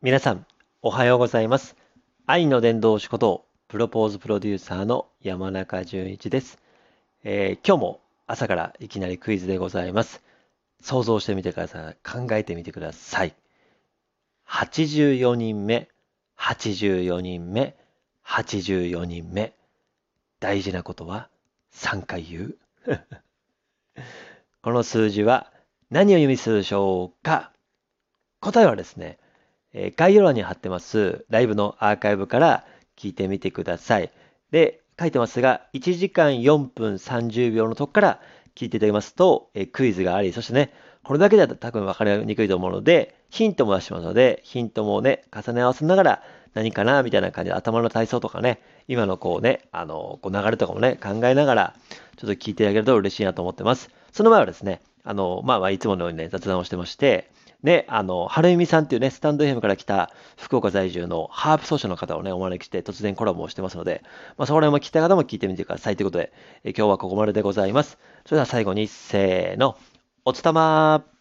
皆さん、おはようございます。愛の伝道師こと、プロポーズプロデューサーの山中淳一です、えー今日も朝からいきなりクイズでございます。想像してみてください。考えてみてください。84人目、84人目、84人目。大事なことは3回言う？この数字は何を意味するでしょうか？答えはですね、え概要欄に貼ってますライブのアーカイブから聞いてみてください。で、書いてますが、1時間4分30秒のとこから聞いていただきますと、えクイズがあり、そしてね、これだけだと多分分かりにくいと思うので、ヒントも出しますので、ヒントもね、重ね合わせながら何かなみたいな感じで頭の体操とかね、今のこうね、あの、こう流れとかもね、考えながら、ちょっと聞いていただけると嬉しいなと思ってます。その前はですね、あの、まあまあ、いつものようにね、雑談をしてまして、ね、あの、春由美さんっていうね、スタンド FM から来た福岡在住のハープ奏者の方をね、お招きして突然コラボをしてますので、まあ、そこら辺も聞いた方も聞いてみてくださいということで、え今日はここまででございます。それでは最後に、せーの、おつたまー